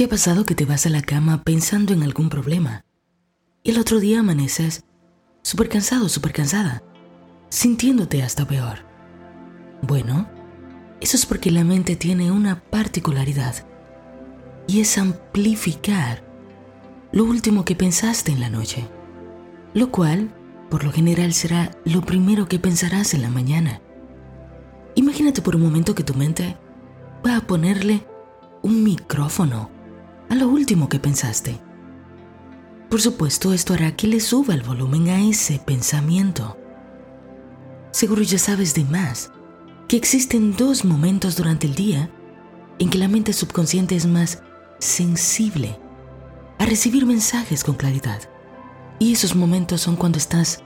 ¿Te ha pasado que te vas a la cama pensando en algún problema y el otro día amaneces súper cansado, súper cansada, sintiéndote hasta peor? Bueno, eso es porque la mente tiene una particularidad y es amplificar lo último que pensaste en la noche, lo cual por lo general será lo primero que pensarás en la mañana. Imagínate por un momento que tu mente va a ponerle un micrófono a lo último que pensaste. Por supuesto, esto hará que le suba el volumen a ese pensamiento. Seguro ya sabes de más que existen dos momentos durante el día en que la mente subconsciente es más sensible a recibir mensajes con claridad. Y esos momentos son cuando estás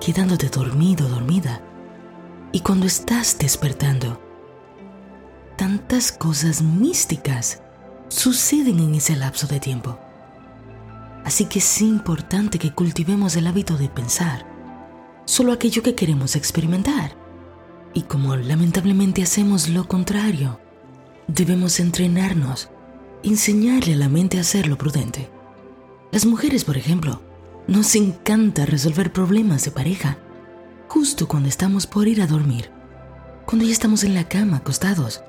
quedándote dormido, dormida, y cuando estás despertando. Tantas cosas místicas suceden en ese lapso de tiempo. Así que es importante que cultivemos el hábito de pensar solo aquello que queremos experimentar. Y como lamentablemente hacemos lo contrario, debemos entrenarnos, enseñarle a la mente a hacer lo prudente. Las mujeres, por ejemplo, nos encanta resolver problemas de pareja justo cuando estamos por ir a dormir, cuando ya estamos en la cama acostados.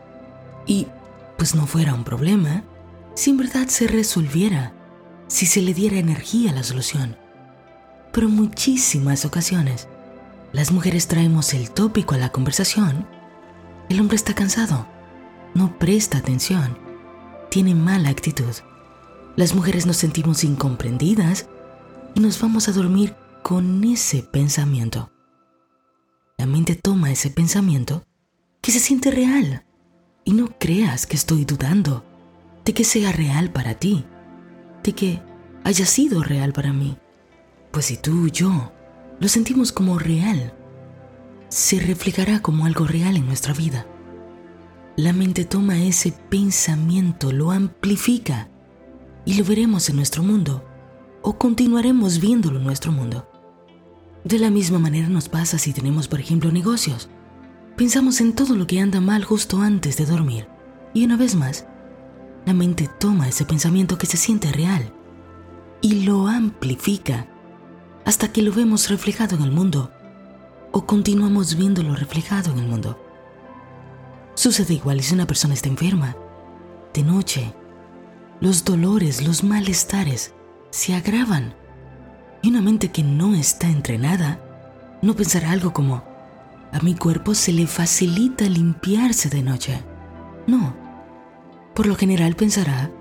Y pues no fuera un problema si en verdad se resolviera, si se le diera energía a la solución. Pero en muchísimas ocasiones, las mujeres traemos el tópico a la conversación. El hombre está cansado, no presta atención, tiene mala actitud. Las mujeres nos sentimos incomprendidas y nos vamos a dormir con ese pensamiento. La mente toma ese pensamiento que se siente real y no creas que estoy dudando de que sea real para ti, de que haya sido real para mí. Pues si tú y yo lo sentimos como real, se reflejará como algo real en nuestra vida. La mente toma ese pensamiento, lo amplifica y lo veremos en nuestro mundo o continuaremos viéndolo en nuestro mundo. De la misma manera nos pasa si tenemos, por ejemplo, negocios. Pensamos en todo lo que anda mal justo antes de dormir. Y una vez más, la mente toma ese pensamiento que se siente real y lo amplifica hasta que lo vemos reflejado en el mundo o continuamos viéndolo reflejado en el mundo. Sucede igual si una persona está enferma. De noche, los dolores, los malestares se agravan y una mente que no está entrenada no pensará algo como, a mi cuerpo se le facilita limpiarse de noche. No. Por lo general pensará,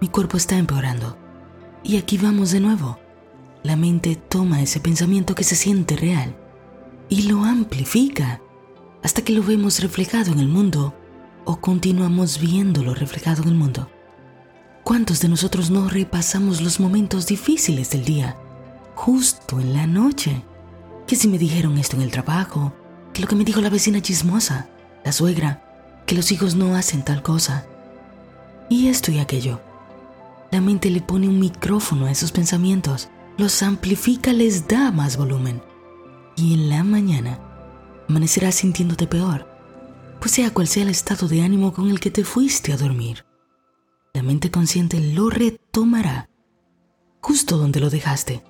mi cuerpo está empeorando. Y aquí vamos de nuevo. La mente toma ese pensamiento que se siente real y lo amplifica hasta que lo vemos reflejado en el mundo o continuamos viéndolo reflejado en el mundo. ¿Cuántos de nosotros no repasamos los momentos difíciles del día justo en la noche. Que si me dijeron esto en el trabajo, que lo que me dijo la vecina chismosa, la suegra, que los hijos no hacen tal cosa. Y esto y aquello. La mente le pone un micrófono a esos pensamientos, los amplifica, les da más volumen. Y en la mañana amanecerás sintiéndote peor, pues sea cual sea el estado de ánimo con el que te fuiste a dormir. La mente consciente lo retomará justo donde lo dejaste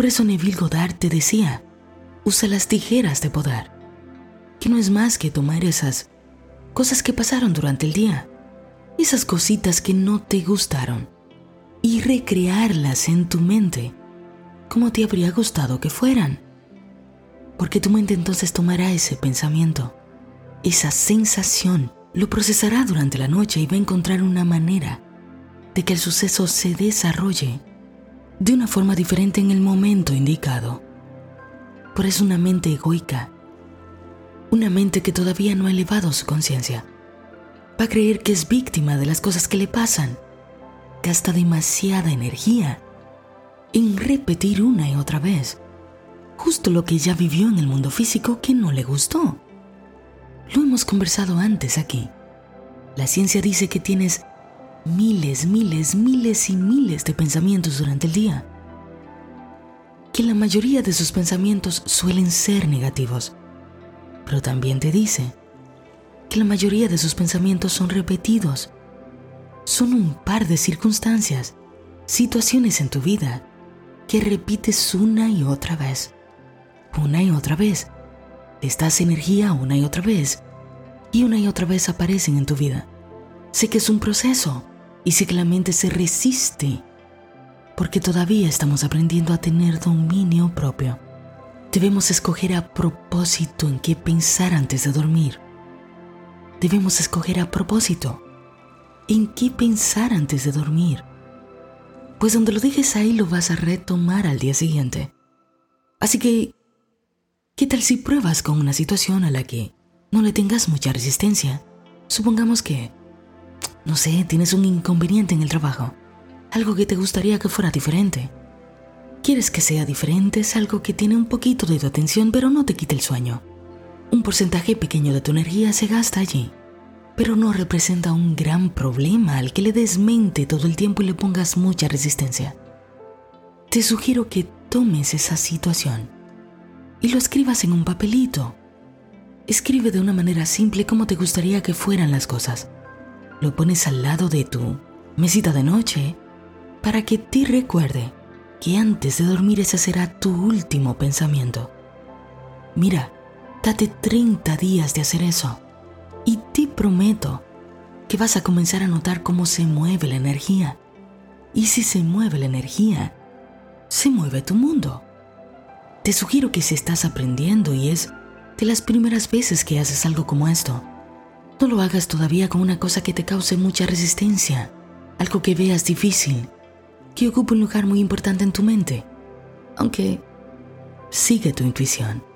por eso Neville Goddard te decía, usa las tijeras de podar, que no es más que tomar esas cosas que pasaron durante el día, esas cositas que no te gustaron, y recrearlas en tu mente como te habría gustado que fueran. Porque tu mente entonces tomará ese pensamiento, esa sensación, lo procesará durante la noche y va a encontrar una manera de que el suceso se desarrolle de una forma diferente en el momento indicado. Por eso una mente egoica, una mente que todavía no ha elevado su conciencia, va a creer que es víctima de las cosas que le pasan. Gasta demasiada energía en repetir una y otra vez justo lo que ya vivió en el mundo físico que no le gustó. Lo hemos conversado antes aquí. La ciencia dice que tienes miles, miles, miles y miles de pensamientos durante el día. Que la mayoría de sus pensamientos suelen ser negativos. Pero también te dice que la mayoría de sus pensamientos son repetidos. son un par de circunstancias, situaciones en tu vida que repites una y otra vez, una y otra vez. Les das energía una y otra vez y una y otra vez aparecen en tu vida. Sé que es un proceso y sé que la mente se resiste porque todavía estamos aprendiendo a tener dominio propio. Debemos escoger a propósito en qué pensar antes de dormir. Debemos escoger a propósito en qué pensar antes de dormir pues donde lo dejes ahí lo vas a retomar al día siguiente. Así que, ¿qué tal si pruebas con una situación a la que no le tengas mucha resistencia? Supongamos que, no sé, tienes un inconveniente en el trabajo, algo que te gustaría que fuera diferente. Quieres que sea diferente, es algo que tiene un poquito de tu atención, pero no te quita el sueño. Un porcentaje pequeño de tu energía se gasta allí pero no representa un gran problema al que le desmente todo el tiempo y le pongas mucha resistencia. Te sugiero que tomes esa situación y lo escribas en un papelito. Escribe de una manera simple como te gustaría que fueran las cosas. Lo pones al lado de tu mesita de noche para que te recuerde que antes de dormir ese será tu último pensamiento. Mira, date 30 días de hacer eso y te prometo que vas a comenzar a notar cómo se mueve la energía. Y si se mueve la energía, se mueve tu mundo. Te sugiero que si estás aprendiendo y es de las primeras veces que haces algo como esto, no lo hagas todavía con una cosa que te cause mucha resistencia, algo que veas difícil, que ocupe un lugar muy importante en tu mente. Aunque sigue tu intuición.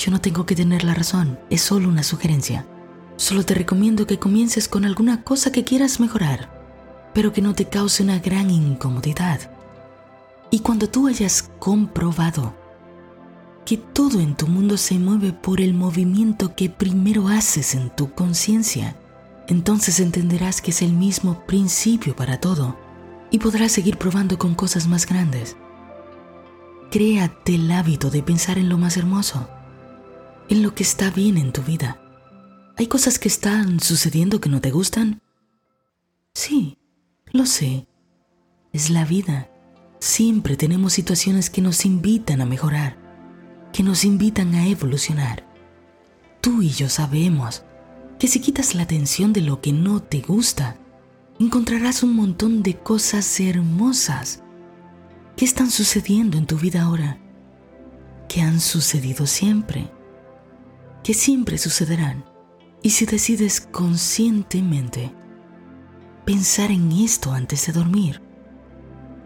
Yo no tengo que tener la razón, es solo una sugerencia. Solo te recomiendo que comiences con alguna cosa que quieras mejorar, pero que no te cause una gran incomodidad. Y cuando tú hayas comprobado que todo en tu mundo se mueve por el movimiento que primero haces en tu conciencia, entonces entenderás que es el mismo principio para todo y podrás seguir probando con cosas más grandes. Créate el hábito de pensar en lo más hermoso, en lo que está bien en tu vida ¿Hay cosas que están sucediendo que no te gustan? Sí, lo sé. Es la vida. Siempre tenemos situaciones que nos invitan a mejorar, que nos invitan a evolucionar. Tú y yo sabemos que si quitas la atención de lo que no te gusta, encontrarás un montón de cosas hermosas que están sucediendo en tu vida ahora, que han sucedido siempre, que siempre sucederán. Y si decides conscientemente pensar en esto antes de dormir,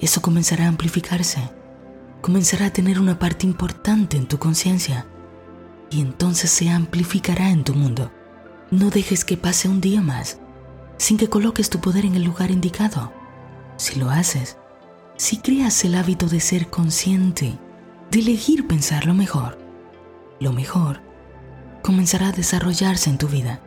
eso comenzará a amplificarse, comenzará a tener una parte importante en tu conciencia y entonces se amplificará en tu mundo. No dejes que pase un día más sin que coloques tu poder en el lugar indicado. Si lo haces, si creas el hábito de ser consciente, de elegir pensar lo mejor, lo mejor comenzará a desarrollarse en tu vida.